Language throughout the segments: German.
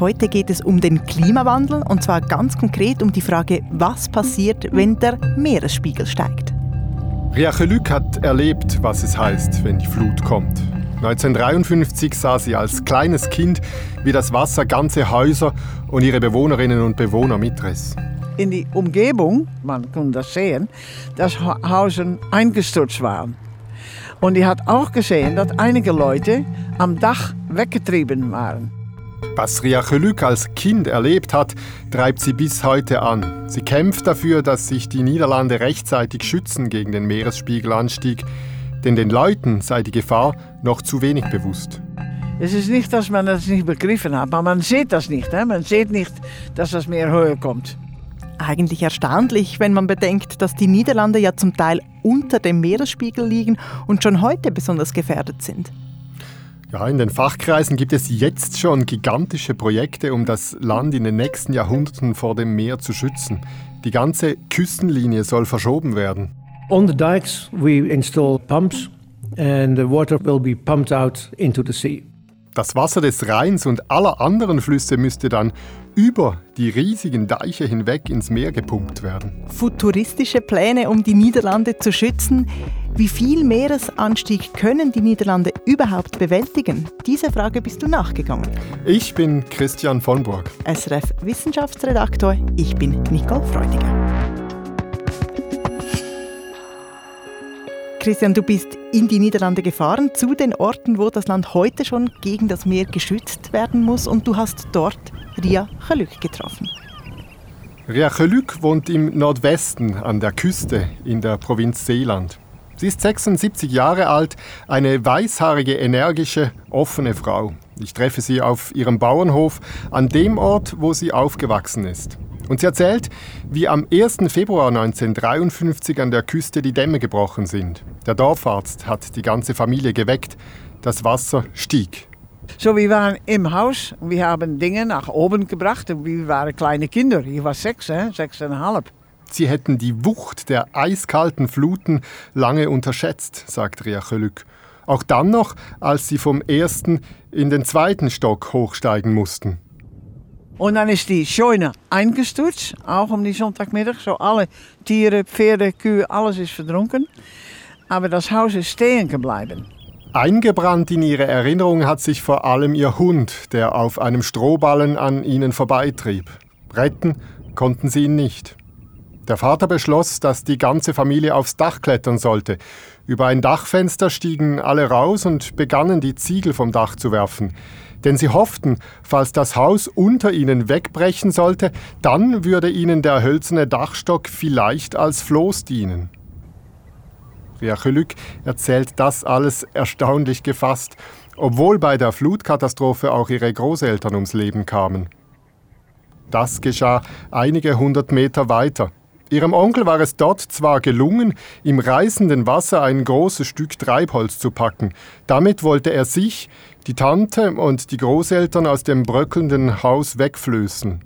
Heute geht es um den Klimawandel und zwar ganz konkret um die Frage, was passiert, wenn der Meeresspiegel steigt. Ria Chelück hat erlebt, was es heißt, wenn die Flut kommt. 1953 sah sie als kleines Kind, wie das Wasser ganze Häuser und ihre Bewohnerinnen und Bewohner mitriss. In die Umgebung, man kann das sehen, dass Häuser eingestürzt waren. Und die hat auch gesehen, dass einige Leute am Dach weggetrieben waren. Was Ria Chelück als Kind erlebt hat, treibt sie bis heute an. Sie kämpft dafür, dass sich die Niederlande rechtzeitig schützen gegen den Meeresspiegelanstieg, denn den Leuten sei die Gefahr noch zu wenig bewusst. Es ist nicht, dass man das nicht begriffen hat, aber man sieht das nicht. Hè? Man sieht nicht, dass das Meer höher kommt. Eigentlich erstaunlich, wenn man bedenkt, dass die Niederlande ja zum Teil unter dem Meeresspiegel liegen und schon heute besonders gefährdet sind. Ja, in den Fachkreisen gibt es jetzt schon gigantische Projekte, um das Land in den nächsten Jahrhunderten vor dem Meer zu schützen. Die ganze Küstenlinie soll verschoben werden. On the dikes we install pumps and the water will be pumped out into the sea. Das Wasser des Rheins und aller anderen Flüsse müsste dann über die riesigen Deiche hinweg ins Meer gepumpt werden. Futuristische Pläne, um die Niederlande zu schützen. Wie viel Meeresanstieg können die Niederlande überhaupt bewältigen? Diese Frage bist du nachgegangen. Ich bin Christian von Burg. SRF Wissenschaftsredaktor. Ich bin Nicole Freudiger. Christian, du bist in die Niederlande gefahren, zu den Orten, wo das Land heute schon gegen das Meer geschützt werden muss. Und du hast dort Ria Chaluk getroffen. Ria Chaluk wohnt im Nordwesten an der Küste in der Provinz Seeland. Sie ist 76 Jahre alt, eine weißhaarige, energische, offene Frau. Ich treffe sie auf ihrem Bauernhof an dem Ort, wo sie aufgewachsen ist. Und sie erzählt, wie am 1. Februar 1953 an der Küste die Dämme gebrochen sind. Der Dorfarzt hat die ganze Familie geweckt. Das Wasser stieg. So, wir waren im Haus und wir haben Dinge nach oben gebracht. Wir waren kleine Kinder. Ich war sechs, sechseinhalb. Sie hätten die Wucht der eiskalten Fluten lange unterschätzt, sagt Ria. Auch dann noch, als sie vom ersten in den zweiten Stock hochsteigen mussten. Und dann ist die Scheune eingestürzt, auch um die Sonntagmittag. So alle Tiere, Pferde, Kühe, alles ist verdrunken. Aber das Haus ist stehen geblieben. Eingebrannt in ihre Erinnerung hat sich vor allem ihr Hund, der auf einem Strohballen an ihnen vorbeitrieb. Retten konnten sie ihn nicht. Der Vater beschloss, dass die ganze Familie aufs Dach klettern sollte. Über ein Dachfenster stiegen alle raus und begannen die Ziegel vom Dach zu werfen denn sie hofften, falls das Haus unter ihnen wegbrechen sollte, dann würde ihnen der hölzerne Dachstock vielleicht als Floß dienen. Riachelück erzählt das alles erstaunlich gefasst, obwohl bei der Flutkatastrophe auch ihre Großeltern ums Leben kamen. Das geschah einige hundert Meter weiter. Ihrem Onkel war es dort zwar gelungen, im reißenden Wasser ein großes Stück Treibholz zu packen. Damit wollte er sich, die Tante und die Großeltern aus dem bröckelnden Haus wegflößen.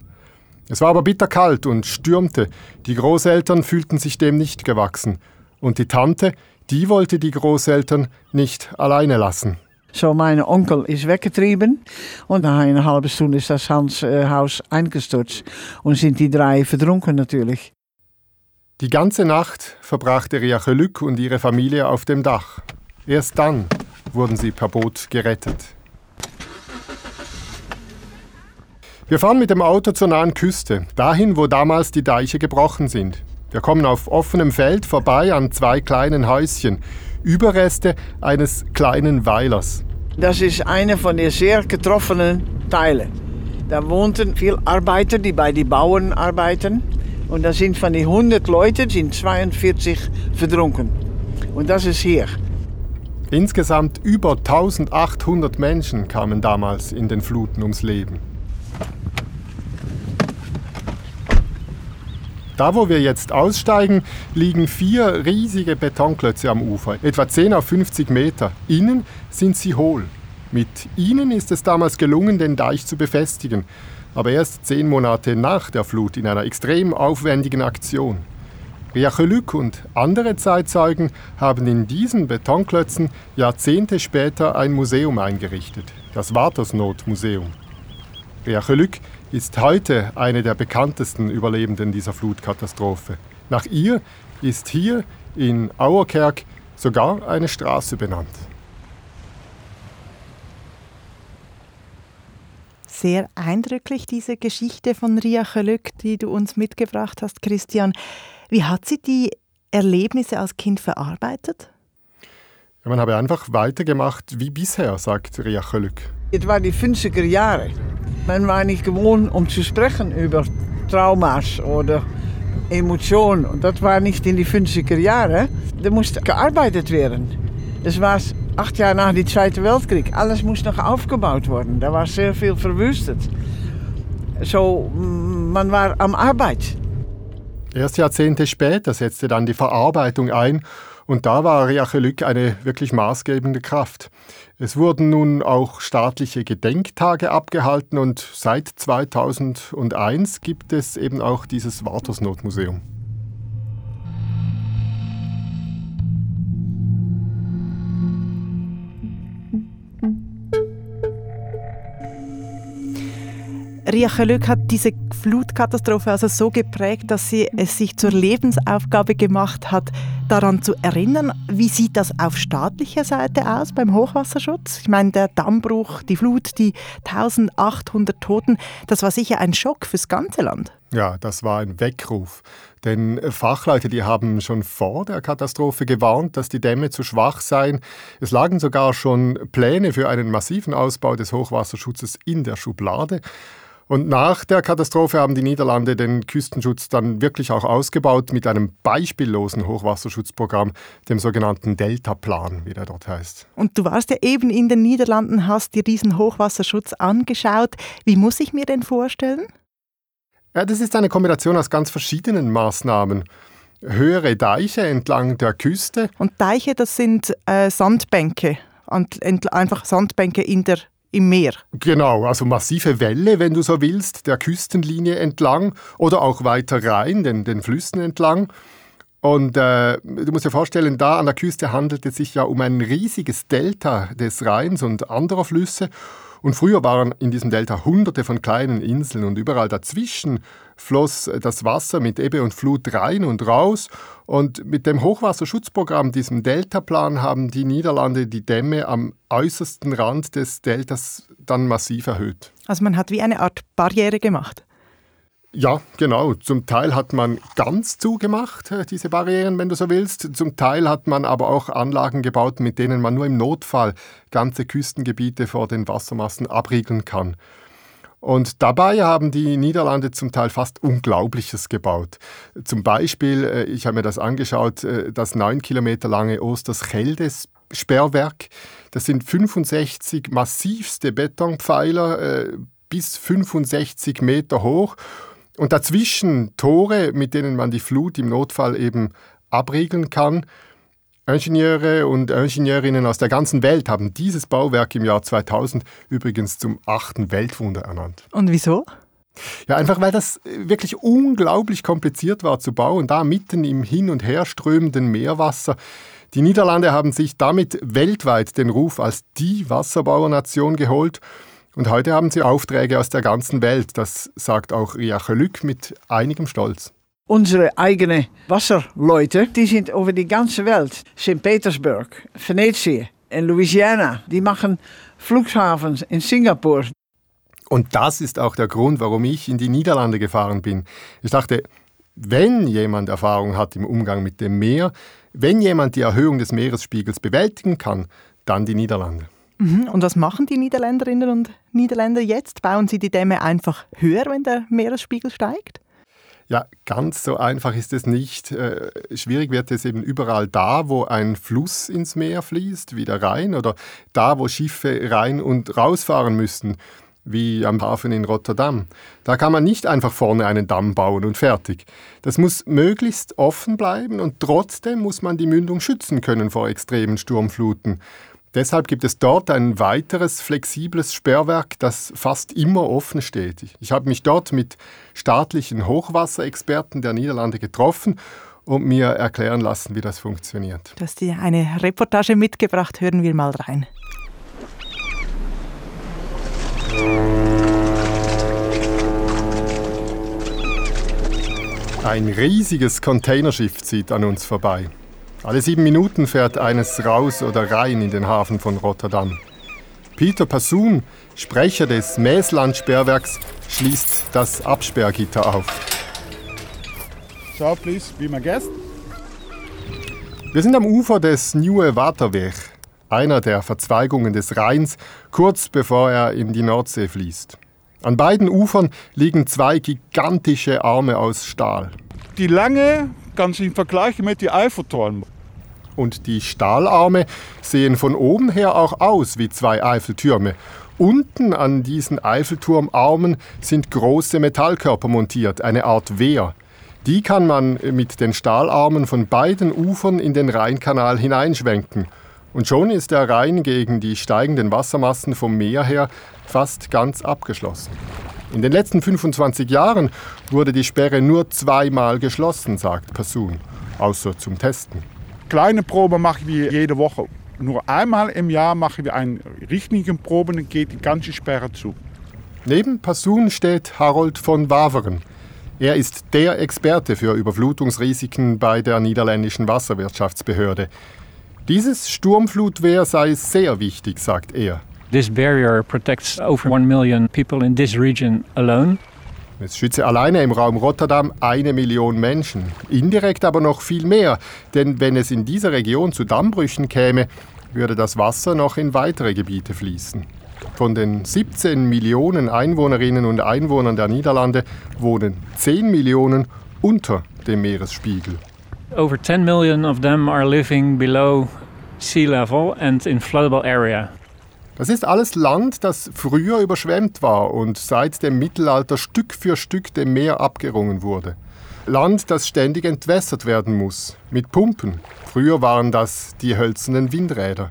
Es war aber bitterkalt und stürmte. Die Großeltern fühlten sich dem nicht gewachsen. Und die Tante, die wollte die Großeltern nicht alleine lassen. So, mein Onkel ist weggetrieben und nach einer halben Stunde ist das Hans äh, eingestürzt und sind die drei verdrunken natürlich. Die ganze Nacht verbrachte Riachelück und ihre Familie auf dem Dach. Erst dann wurden sie per Boot gerettet. Wir fahren mit dem Auto zur nahen Küste, dahin, wo damals die Deiche gebrochen sind. Wir kommen auf offenem Feld vorbei an zwei kleinen Häuschen, Überreste eines kleinen Weilers. Das ist eine von den sehr getroffenen Teilen. Da wohnten viele Arbeiter, die bei den Bauern arbeiten. Und da sind von den 100 Leuten sind 42 verdrunken. Und das ist hier. Insgesamt über 1800 Menschen kamen damals in den Fluten ums Leben. Da, wo wir jetzt aussteigen, liegen vier riesige Betonklötze am Ufer, etwa 10 auf 50 Meter. Innen sind sie hohl. Mit ihnen ist es damals gelungen, den Deich zu befestigen, aber erst zehn Monate nach der Flut in einer extrem aufwendigen Aktion. Riachelück und andere Zeitzeugen haben in diesen Betonklötzen Jahrzehnte später ein Museum eingerichtet, das Watersnot-Museum. Ria Gelück ist heute eine der bekanntesten Überlebenden dieser Flutkatastrophe. Nach ihr ist hier in Auerkerk sogar eine Straße benannt. Sehr eindrücklich diese Geschichte von Ria Gelück, die du uns mitgebracht hast, Christian. Wie hat sie die Erlebnisse als Kind verarbeitet? Ja, man habe einfach weitergemacht wie bisher, sagt Ria Gelück. Es waren die 50er Jahre. Man war nicht gewohnt, um zu sprechen über Traumas oder Emotionen. Und das war nicht in die 50er Jahre. Da musste gearbeitet werden. Das war acht Jahre nach dem Zweiten Weltkrieg. Alles muss noch aufgebaut worden. Da war sehr viel verwüstet. So, man war am Arbeit. Erst Jahrzehnte später setzte dann die Verarbeitung ein und da war Riachelück eine wirklich maßgebende Kraft. Es wurden nun auch staatliche Gedenktage abgehalten und seit 2001 gibt es eben auch dieses Wartersnotmuseum. Ria Chelück hat diese Flutkatastrophe also so geprägt, dass sie es sich zur Lebensaufgabe gemacht hat, daran zu erinnern. Wie sieht das auf staatlicher Seite aus beim Hochwasserschutz? Ich meine, der Dammbruch, die Flut, die 1800 Toten, das war sicher ein Schock fürs ganze Land. Ja, das war ein Weckruf. Denn Fachleute, die haben schon vor der Katastrophe gewarnt, dass die Dämme zu schwach seien. Es lagen sogar schon Pläne für einen massiven Ausbau des Hochwasserschutzes in der Schublade. Und nach der Katastrophe haben die Niederlande den Küstenschutz dann wirklich auch ausgebaut mit einem beispiellosen Hochwasserschutzprogramm, dem sogenannten Delta-Plan, wie der dort heißt. Und du warst ja eben in den Niederlanden, hast dir diesen Hochwasserschutz angeschaut. Wie muss ich mir den vorstellen? Ja, das ist eine Kombination aus ganz verschiedenen Maßnahmen höhere Deiche entlang der Küste. Und Deiche, das sind äh, Sandbänke, einfach Sandbänke in der im Meer. Genau, also massive Wälle, wenn du so willst, der Küstenlinie entlang oder auch weiter rein, den, den Flüssen entlang. Und äh, du musst dir vorstellen, da an der Küste handelt es sich ja um ein riesiges Delta des Rheins und anderer Flüsse. Und früher waren in diesem Delta hunderte von kleinen Inseln und überall dazwischen floss das Wasser mit Ebbe und Flut rein und raus. Und mit dem Hochwasserschutzprogramm, diesem Deltaplan, haben die Niederlande die Dämme am äußersten Rand des Deltas dann massiv erhöht. Also man hat wie eine Art Barriere gemacht. Ja, genau. Zum Teil hat man ganz zugemacht, äh, diese Barrieren, wenn du so willst. Zum Teil hat man aber auch Anlagen gebaut, mit denen man nur im Notfall ganze Küstengebiete vor den Wassermassen abriegeln kann. Und dabei haben die Niederlande zum Teil fast Unglaubliches gebaut. Zum Beispiel, äh, ich habe mir das angeschaut, äh, das neun Kilometer lange Osterscheldes Sperrwerk. Das sind 65 massivste Betonpfeiler, bis 65 Meter hoch und dazwischen Tore, mit denen man die Flut im Notfall eben abriegeln kann. Ingenieure und Ingenieurinnen aus der ganzen Welt haben dieses Bauwerk im Jahr 2000 übrigens zum achten Weltwunder ernannt. Und wieso? Ja, einfach weil das wirklich unglaublich kompliziert war zu bauen, da mitten im hin und her strömenden Meerwasser. Die Niederlande haben sich damit weltweit den Ruf als die Wasserbauernation geholt. Und heute haben sie Aufträge aus der ganzen Welt. Das sagt auch Riache Lück mit einigem Stolz. Unsere eigenen Wasserleute, die sind über die ganze Welt. St. Petersburg, Venetië und Louisiana. Die machen Flughafens in Singapur. Und das ist auch der Grund, warum ich in die Niederlande gefahren bin. Ich dachte, wenn jemand Erfahrung hat im Umgang mit dem Meer, wenn jemand die Erhöhung des Meeresspiegels bewältigen kann, dann die Niederlande. Mhm. Und was machen die Niederländerinnen und Niederländer jetzt? Bauen sie die Dämme einfach höher, wenn der Meeresspiegel steigt? Ja, ganz so einfach ist es nicht. Äh, schwierig wird es eben überall da, wo ein Fluss ins Meer fließt, wie der Rhein, oder da, wo Schiffe rein und rausfahren müssen, wie am Hafen in Rotterdam. Da kann man nicht einfach vorne einen Damm bauen und fertig. Das muss möglichst offen bleiben und trotzdem muss man die Mündung schützen können vor extremen Sturmfluten. Deshalb gibt es dort ein weiteres flexibles Sperrwerk, das fast immer offen steht. Ich habe mich dort mit staatlichen Hochwasserexperten der Niederlande getroffen und mir erklären lassen, wie das funktioniert. Du hast dir eine Reportage mitgebracht, hören wir mal rein. Ein riesiges Containerschiff zieht an uns vorbei. Alle sieben Minuten fährt eines raus oder rein in den Hafen von Rotterdam. Peter Passun, Sprecher des Mäßland-Sperrwerks, schließt das Absperrgitter auf. So, please, be my guest. Wir sind am Ufer des Nieuwe Waterweg, einer der Verzweigungen des Rheins, kurz bevor er in die Nordsee fließt. An beiden Ufern liegen zwei gigantische Arme aus Stahl. Die Länge kann sich vergleichen mit dem Eiffelturm. Und die Stahlarme sehen von oben her auch aus wie zwei Eiffeltürme. Unten an diesen Eiffelturmarmen sind große Metallkörper montiert, eine Art Wehr. Die kann man mit den Stahlarmen von beiden Ufern in den Rheinkanal hineinschwenken. Und schon ist der Rhein gegen die steigenden Wassermassen vom Meer her fast ganz abgeschlossen. In den letzten 25 Jahren wurde die Sperre nur zweimal geschlossen, sagt Passun, außer zum Testen. Kleine Probe machen wir jede Woche. Nur einmal im Jahr machen wir eine richtige Probe und geht die ganze Sperre zu. Neben Passun steht Harold von Waveren. Er ist der Experte für Überflutungsrisiken bei der niederländischen Wasserwirtschaftsbehörde. Dieses Sturmflutwehr sei sehr wichtig, sagt er. This barrier protects over 1 million people in this region alone. Es schütze alleine im Raum Rotterdam eine Million Menschen. Indirekt aber noch viel mehr, denn wenn es in dieser Region zu Dammbrüchen käme, würde das Wasser noch in weitere Gebiete fließen. Von den 17 Millionen Einwohnerinnen und Einwohnern der Niederlande wohnen 10 Millionen unter dem Meeresspiegel. Over 10 million of them are living below sea level and in floodable area. Das ist alles Land, das früher überschwemmt war und seit dem Mittelalter Stück für Stück dem Meer abgerungen wurde. Land, das ständig entwässert werden muss, mit Pumpen. Früher waren das die hölzernen Windräder.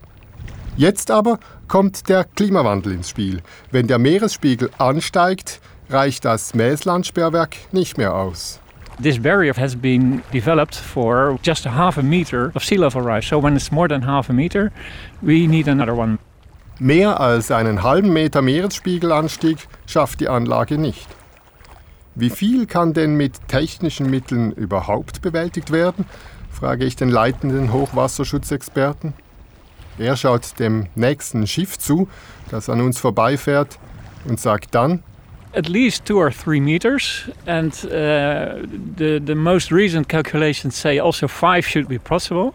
Jetzt aber kommt der Klimawandel ins Spiel. Wenn der Meeresspiegel ansteigt, reicht das Mäßlandsperrwerk nicht mehr aus. This barrier has been developed for just a half a meter of sea level rise. So when it's more than half a meter, we need another one. Mehr als einen halben Meter Meeresspiegelanstieg schafft die Anlage nicht. Wie viel kann denn mit technischen Mitteln überhaupt bewältigt werden? frage ich den leitenden Hochwasserschutzexperten. Er schaut dem nächsten Schiff zu, das an uns vorbeifährt, und sagt dann, at least two or three meters, and uh, the the most recent calculations say also five should be possible.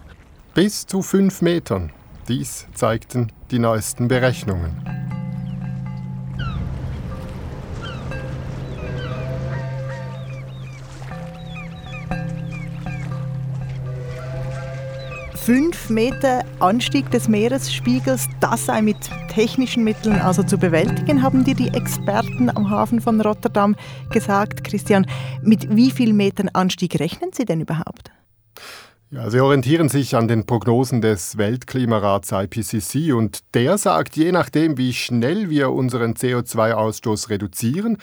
Bis zu fünf Metern. Dies zeigten die neuesten Berechnungen. Fünf Meter Anstieg des Meeresspiegels, das sei mit technischen Mitteln also zu bewältigen, haben dir die Experten am Hafen von Rotterdam gesagt. Christian, mit wie viel Metern Anstieg rechnen Sie denn überhaupt? Ja, sie orientieren sich an den Prognosen des Weltklimarats IPCC und der sagt, je nachdem, wie schnell wir unseren CO2-Ausstoß reduzieren,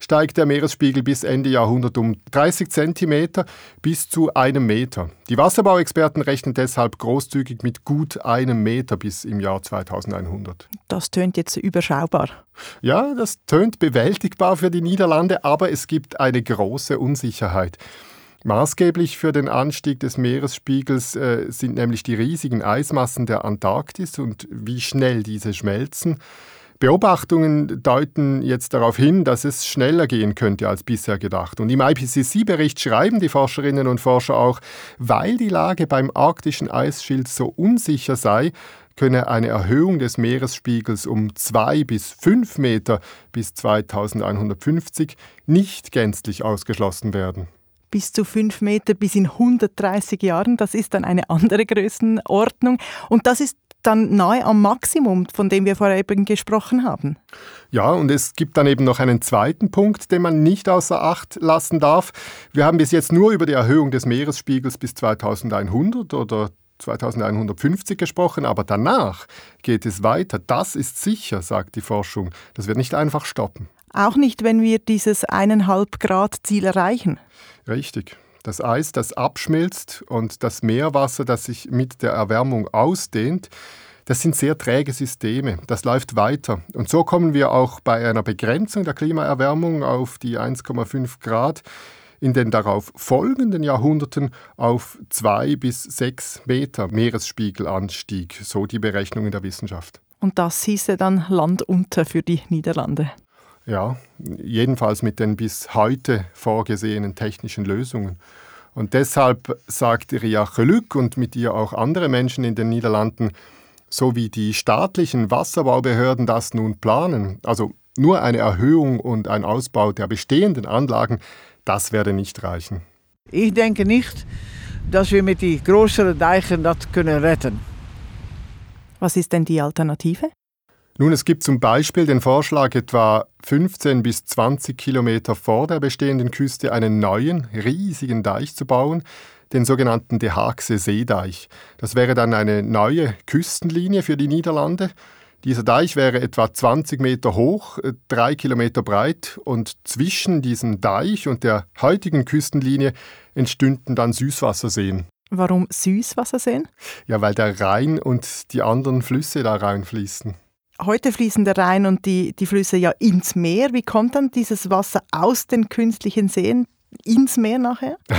steigt der Meeresspiegel bis Ende Jahrhundert um 30 cm bis zu einem Meter. Die Wasserbauexperten rechnen deshalb großzügig mit gut einem Meter bis im Jahr 2100. Das tönt jetzt überschaubar. Ja, das tönt bewältigbar für die Niederlande, aber es gibt eine große Unsicherheit. Maßgeblich für den Anstieg des Meeresspiegels äh, sind nämlich die riesigen Eismassen der Antarktis und wie schnell diese schmelzen. Beobachtungen deuten jetzt darauf hin, dass es schneller gehen könnte als bisher gedacht. Und im IPCC-Bericht schreiben die Forscherinnen und Forscher auch, weil die Lage beim arktischen Eisschild so unsicher sei, könne eine Erhöhung des Meeresspiegels um zwei bis fünf Meter bis 2150 nicht gänzlich ausgeschlossen werden bis zu fünf Meter bis in 130 Jahren. Das ist dann eine andere Größenordnung. Und das ist dann nahe am Maximum, von dem wir vorher eben gesprochen haben. Ja, und es gibt dann eben noch einen zweiten Punkt, den man nicht außer Acht lassen darf. Wir haben bis jetzt nur über die Erhöhung des Meeresspiegels bis 2100 oder 2150 gesprochen, aber danach geht es weiter. Das ist sicher, sagt die Forschung. Das wird nicht einfach stoppen. Auch nicht, wenn wir dieses eineinhalb Grad Ziel erreichen. Richtig. Das Eis, das abschmilzt und das Meerwasser, das sich mit der Erwärmung ausdehnt, das sind sehr träge Systeme. Das läuft weiter. Und so kommen wir auch bei einer Begrenzung der Klimaerwärmung auf die 1,5 Grad in den darauf folgenden Jahrhunderten auf zwei bis sechs Meter Meeresspiegelanstieg, so die Berechnungen der Wissenschaft. Und das hieße dann Land unter für die Niederlande. Ja, jedenfalls mit den bis heute vorgesehenen technischen Lösungen. Und deshalb sagt Ria Geluk und mit ihr auch andere Menschen in den Niederlanden, so wie die staatlichen Wasserbaubehörden das nun planen, also nur eine Erhöhung und ein Ausbau der bestehenden Anlagen, das werde nicht reichen. Ich denke nicht, dass wir mit die größeren Deichen das können retten. Was ist denn die Alternative? Nun, es gibt zum Beispiel den Vorschlag, etwa 15 bis 20 Kilometer vor der bestehenden Küste einen neuen, riesigen Deich zu bauen, den sogenannten De Haagse Seedeich. Das wäre dann eine neue Küstenlinie für die Niederlande. Dieser Deich wäre etwa 20 Meter hoch, äh, drei Kilometer breit und zwischen diesem Deich und der heutigen Küstenlinie entstünden dann Süßwasserseen. Warum Süßwasserseen? Ja, weil der Rhein und die anderen Flüsse da reinfließen. Heute fließen der Rhein und die, die Flüsse ja ins Meer. Wie kommt dann dieses Wasser aus den künstlichen Seen ins Meer nachher?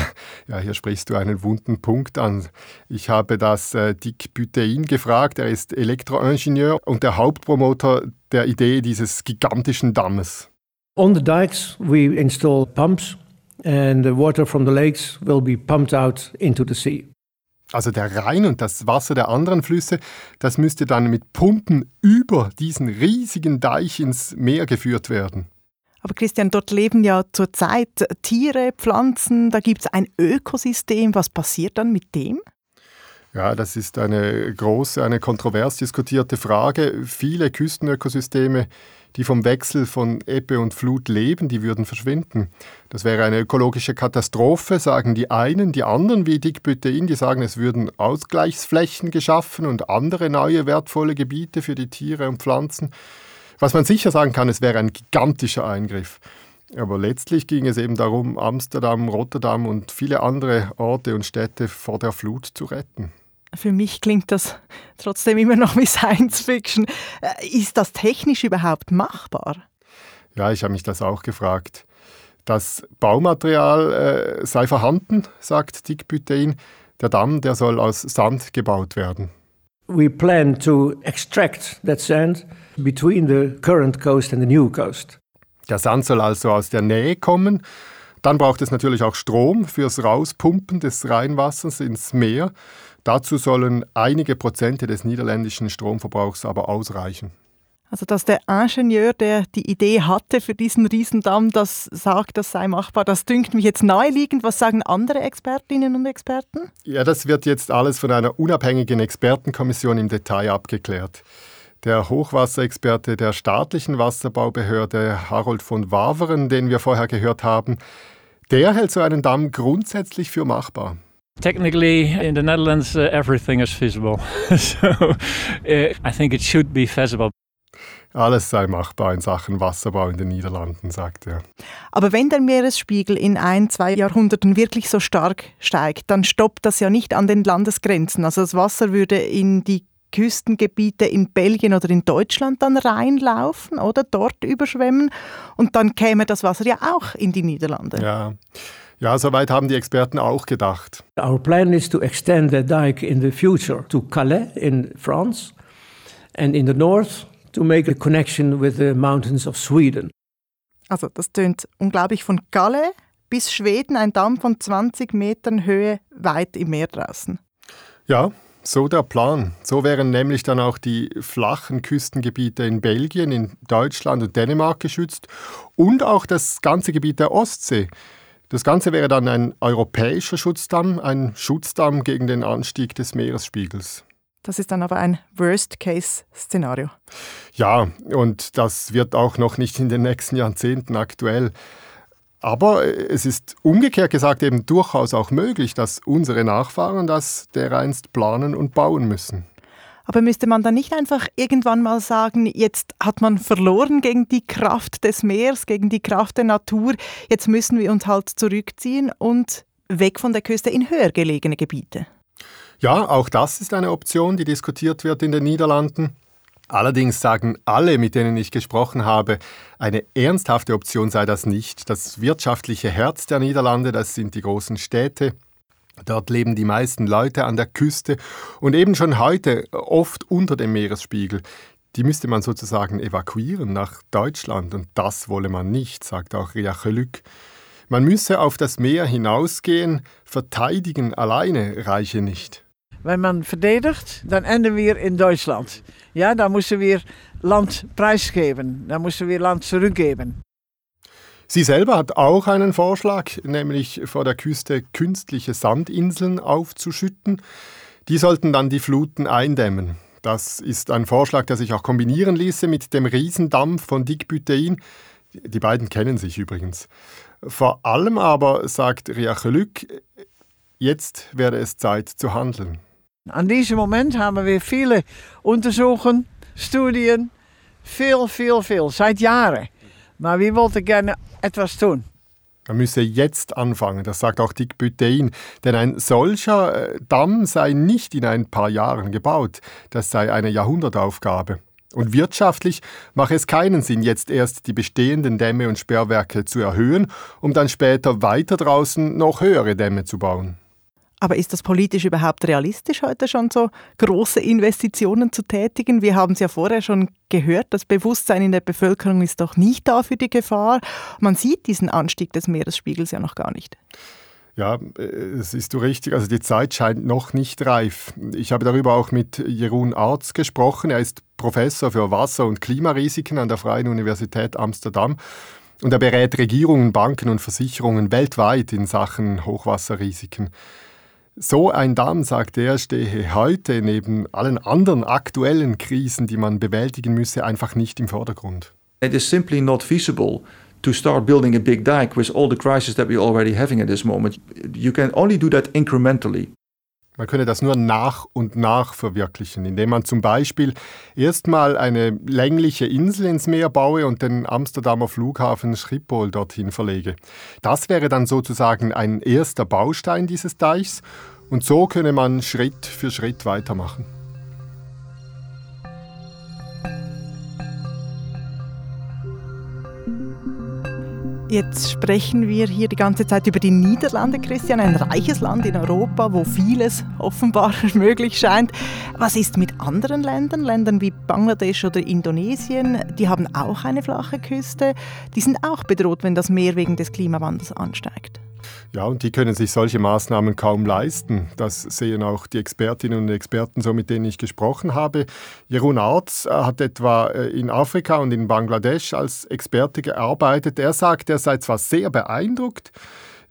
Ja, hier sprichst du einen wunden Punkt an. Ich habe das äh, Dick Butein gefragt. Er ist Elektroingenieur und der Hauptpromoter der Idee dieses gigantischen Dammes. On the dikes, we install pumps, and the water from the lakes will be pumped out into the sea. Also der Rhein und das Wasser der anderen Flüsse, das müsste dann mit Pumpen über diesen riesigen Deich ins Meer geführt werden. Aber Christian, dort leben ja zurzeit Tiere, Pflanzen, da gibt es ein Ökosystem. Was passiert dann mit dem? Ja, das ist eine große, eine kontrovers diskutierte Frage. Viele Küstenökosysteme, die vom Wechsel von Ebbe und Flut leben, die würden verschwinden. Das wäre eine ökologische Katastrophe, sagen die einen. Die anderen, wie Dick Bütein, die sagen, es würden Ausgleichsflächen geschaffen und andere neue wertvolle Gebiete für die Tiere und Pflanzen. Was man sicher sagen kann, es wäre ein gigantischer Eingriff. Aber letztlich ging es eben darum, Amsterdam, Rotterdam und viele andere Orte und Städte vor der Flut zu retten. Für mich klingt das trotzdem immer noch wie Science Fiction. Äh, ist das technisch überhaupt machbar? Ja, ich habe mich das auch gefragt. Das Baumaterial äh, sei vorhanden, sagt Dick Bütein. Der Damm, der soll aus Sand gebaut werden. We plan to extract that sand between the current coast and the new coast. Der Sand soll also aus der Nähe kommen. Dann braucht es natürlich auch Strom fürs Rauspumpen des Rheinwassers ins Meer. Dazu sollen einige Prozente des niederländischen Stromverbrauchs aber ausreichen. Also dass der Ingenieur, der die Idee hatte für diesen Riesendamm, das sagt, das sei machbar, das dünkt mich jetzt naheliegend. Was sagen andere Expertinnen und Experten? Ja, das wird jetzt alles von einer unabhängigen Expertenkommission im Detail abgeklärt. Der Hochwasserexperte der staatlichen Wasserbaubehörde Harold von Waveren, den wir vorher gehört haben, der hält so einen Damm grundsätzlich für machbar. Technically, in the Netherlands, uh, everything is feasible. so uh, I think it should be feasible. Alles sei machbar in Sachen Wasserbau in den Niederlanden, sagt er. Aber wenn der Meeresspiegel in ein, zwei Jahrhunderten wirklich so stark steigt, dann stoppt das ja nicht an den Landesgrenzen. Also das Wasser würde in die Küstengebiete in Belgien oder in Deutschland dann reinlaufen oder dort überschwemmen und dann käme das Wasser ja auch in die Niederlande. Ja. Ja, soweit haben die Experten auch gedacht. Our plan is to extend the dike in the future to Calais in France and in the north to make a connection with the mountains of Sweden. Also das tönt unglaublich von Calais bis Schweden, ein Damm von 20 Metern Höhe weit im Meer draußen. Ja, so der Plan. So wären nämlich dann auch die flachen Küstengebiete in Belgien, in Deutschland und Dänemark geschützt und auch das ganze Gebiet der Ostsee. Das Ganze wäre dann ein europäischer Schutzdamm, ein Schutzdamm gegen den Anstieg des Meeresspiegels. Das ist dann aber ein Worst-Case-Szenario. Ja, und das wird auch noch nicht in den nächsten Jahrzehnten aktuell. Aber es ist umgekehrt gesagt eben durchaus auch möglich, dass unsere Nachfahren das dereinst planen und bauen müssen. Aber müsste man dann nicht einfach irgendwann mal sagen, jetzt hat man verloren gegen die Kraft des Meeres, gegen die Kraft der Natur, jetzt müssen wir uns halt zurückziehen und weg von der Küste in höher gelegene Gebiete? Ja, auch das ist eine Option, die diskutiert wird in den Niederlanden. Allerdings sagen alle, mit denen ich gesprochen habe, eine ernsthafte Option sei das nicht. Das wirtschaftliche Herz der Niederlande, das sind die großen Städte. Dort leben die meisten Leute an der Küste und eben schon heute oft unter dem Meeresspiegel. Die müsste man sozusagen evakuieren nach Deutschland und das wolle man nicht, sagt auch Ria Chelück. Man müsse auf das Meer hinausgehen, verteidigen alleine reiche nicht. Wenn man verdedigt, dann enden wir in Deutschland. Ja, dann müssen wir Land preisgeben, dann müssen wir Land zurückgeben. Sie selber hat auch einen Vorschlag, nämlich vor der Küste künstliche Sandinseln aufzuschütten. Die sollten dann die Fluten eindämmen. Das ist ein Vorschlag, der sich auch kombinieren ließe mit dem Riesendamm von Dickbütein. Die beiden kennen sich übrigens. Vor allem aber, sagt Riachelück, jetzt wäre es Zeit zu handeln. An diesem Moment haben wir viele Untersuchungen, Studien, viel, viel, viel, seit Jahren. Aber wir wollten gerne etwas tun. Man müsse jetzt anfangen, das sagt auch Dick Bütein. Denn ein solcher äh, Damm sei nicht in ein paar Jahren gebaut. Das sei eine Jahrhundertaufgabe. Und wirtschaftlich mache es keinen Sinn, jetzt erst die bestehenden Dämme und Sperrwerke zu erhöhen, um dann später weiter draußen noch höhere Dämme zu bauen. Aber ist das politisch überhaupt realistisch, heute schon so große Investitionen zu tätigen? Wir haben es ja vorher schon gehört, das Bewusstsein in der Bevölkerung ist doch nicht da für die Gefahr. Man sieht diesen Anstieg des Meeresspiegels ja noch gar nicht. Ja, es ist du richtig. Also die Zeit scheint noch nicht reif. Ich habe darüber auch mit Jeroen Arz gesprochen. Er ist Professor für Wasser- und Klimarisiken an der Freien Universität Amsterdam. Und er berät Regierungen, Banken und Versicherungen weltweit in Sachen Hochwasserrisiken. So ein Damm, sagt er, stehe heute neben allen anderen aktuellen Krisen, die man bewältigen müsse, einfach nicht im Vordergrund. It is simply not feasible to start building a big dike with all the crises that we're already having at this moment. You can only do that incrementally. Man könne das nur nach und nach verwirklichen, indem man zum Beispiel erstmal eine längliche Insel ins Meer baue und den Amsterdamer Flughafen Schiphol dorthin verlege. Das wäre dann sozusagen ein erster Baustein dieses Deichs und so könne man Schritt für Schritt weitermachen. Jetzt sprechen wir hier die ganze Zeit über die Niederlande, Christian, ein reiches Land in Europa, wo vieles offenbar möglich scheint. Was ist mit anderen Ländern, Ländern wie Bangladesch oder Indonesien? Die haben auch eine flache Küste. Die sind auch bedroht, wenn das Meer wegen des Klimawandels ansteigt. Ja, und die können sich solche Maßnahmen kaum leisten. Das sehen auch die Expertinnen und Experten so, mit denen ich gesprochen habe. Jeroen Arz äh, hat etwa äh, in Afrika und in Bangladesch als Experte gearbeitet. Er sagt, er sei zwar sehr beeindruckt,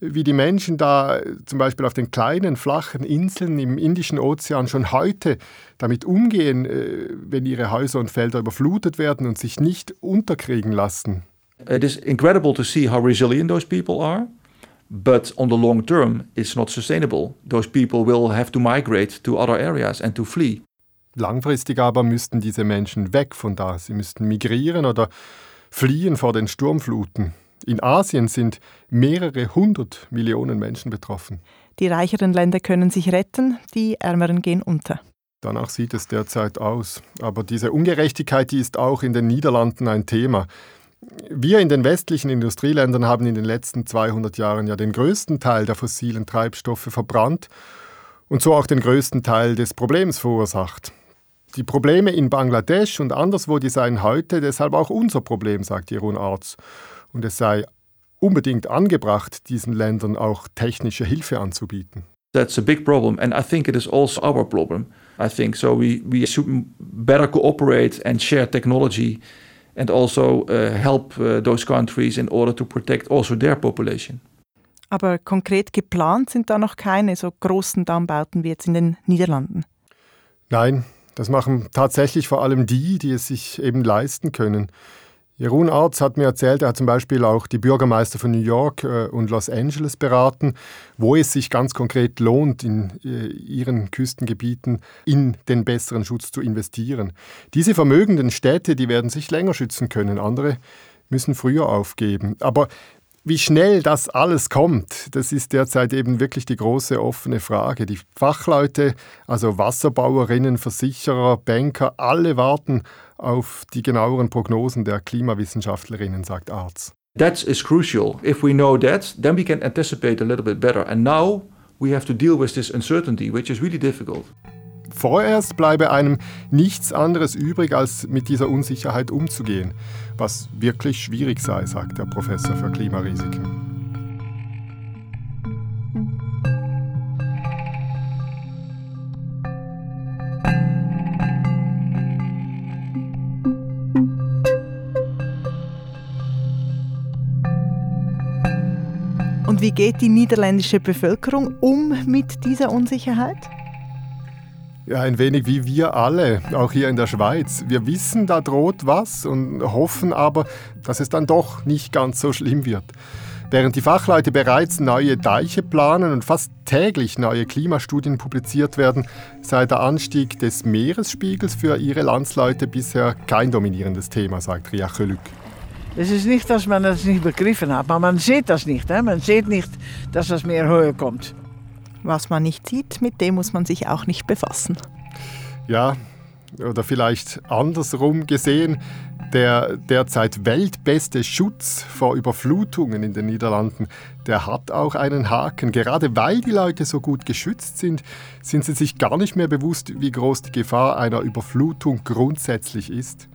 wie die Menschen da äh, zum Beispiel auf den kleinen, flachen Inseln im Indischen Ozean schon heute damit umgehen, wenn ihre Häuser und Felder überflutet werden und sich nicht unterkriegen lassen. It is incredible to see how resilient those people are. But on the long term, it's not sustainable. Those people will have to migrate to other areas and to flee. Langfristig aber müssten diese Menschen weg von da. Sie müssten migrieren oder fliehen vor den Sturmfluten. In Asien sind mehrere hundert Millionen Menschen betroffen. Die reicheren Länder können sich retten, die ärmeren gehen unter. Danach sieht es derzeit aus. Aber diese Ungerechtigkeit, die ist auch in den Niederlanden ein Thema. Wir in den westlichen Industrieländern haben in den letzten 200 Jahren ja den größten Teil der fossilen Treibstoffe verbrannt und so auch den größten Teil des Problems verursacht. Die Probleme in Bangladesch und anderswo, die seien heute deshalb auch unser Problem, sagt Jeroen Arz. Und es sei unbedingt angebracht, diesen Ländern auch technische Hilfe anzubieten. That's a big problem, and I think it is also our problem. I think so. We we should better cooperate and share technology and also uh, help uh, those countries in order to protect also their population. Aber konkret geplant sind da noch keine so großen Dammbauten wie jetzt in den Niederlanden. Nein, das machen tatsächlich vor allem die, die es sich eben leisten können. Jeroen Arz hat mir erzählt, er hat zum Beispiel auch die Bürgermeister von New York äh, und Los Angeles beraten, wo es sich ganz konkret lohnt, in äh, ihren Küstengebieten in den besseren Schutz zu investieren. Diese vermögenden Städte, die werden sich länger schützen können, andere müssen früher aufgeben. Aber Wie schnell das alles kommt, das ist derzeit eben wirklich die große offene Frage. Die Fachleute, also Wasserbauerinnen, Versicherer, Banker, alle warten auf die genaueren Prognosen der Klimawissenschaftlerinnen, sagt Arz. That is crucial. If we know that, then we can anticipate a little bit better. And now we have to deal with this uncertainty, which is really difficult. Vorerst bleibe einem nichts anderes übrig, als mit dieser Unsicherheit umzugehen, was wirklich schwierig sei, sagt der Professor für Klimarisiken. Und wie geht die niederländische Bevölkerung um mit dieser Unsicherheit? Ja, ein wenig wie wir alle, auch hier in der Schweiz. Wir wissen, da droht was und hoffen aber, dass es dann doch nicht ganz so schlimm wird. Während die Fachleute bereits neue Deiche planen und fast täglich neue Klimastudien publiziert werden, sei der Anstieg des Meeresspiegels für ihre Landsleute bisher kein dominierendes Thema, sagt Ria Chölük. Es ist nicht, dass man das nicht begriffen hat, aber man sieht das nicht. Man sieht nicht, dass das Meer höher kommt. Was man nicht sieht, mit dem muss man sich auch nicht befassen. Ja, oder vielleicht andersrum gesehen, der derzeit weltbeste Schutz vor Überflutungen in den Niederlanden, der hat auch einen Haken. Gerade weil die Leute so gut geschützt sind, sind sie sich gar nicht mehr bewusst, wie groß die Gefahr einer Überflutung grundsätzlich ist.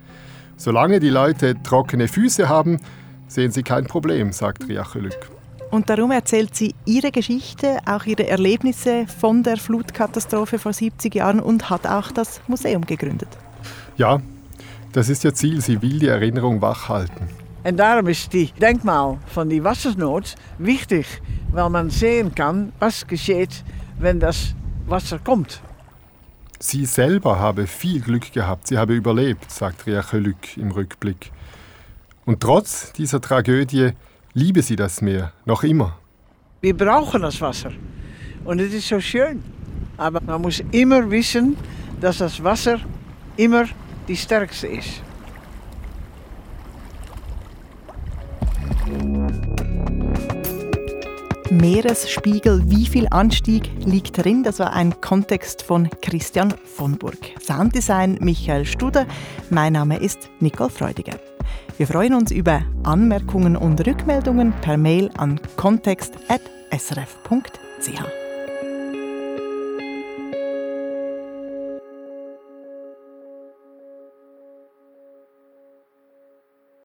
Solange die Leute trockene Füße haben, sehen sie kein Problem, sagt Riachelück. Und darum erzählt sie ihre Geschichte, auch ihre Erlebnisse von der Flutkatastrophe vor 70 Jahren und hat auch das Museum gegründet. Ja, das ist ihr Ziel. Sie will die Erinnerung wachhalten. Und darum ist die Denkmal von die Wassersnood wichtig, weil man sehen kann, was geschieht, wenn das Wasser kommt. Sie selber habe viel Glück gehabt. Sie habe überlebt, sagt Ria Chölük im Rückblick. Und trotz dieser Tragödie liebe sie das Meer noch immer. Wir brauchen das Wasser. Und es ist so schön. Aber man muss immer wissen, dass das Wasser immer die stärkste ist. Meeresspiegel, wie viel Anstieg liegt drin? Das war ein Kontext von Christian von Burg. Sounddesign Michael Studer. Mein Name ist Nicole Freudiger. Wir freuen uns über Anmerkungen und Rückmeldungen per Mail an kontext.srf.ch.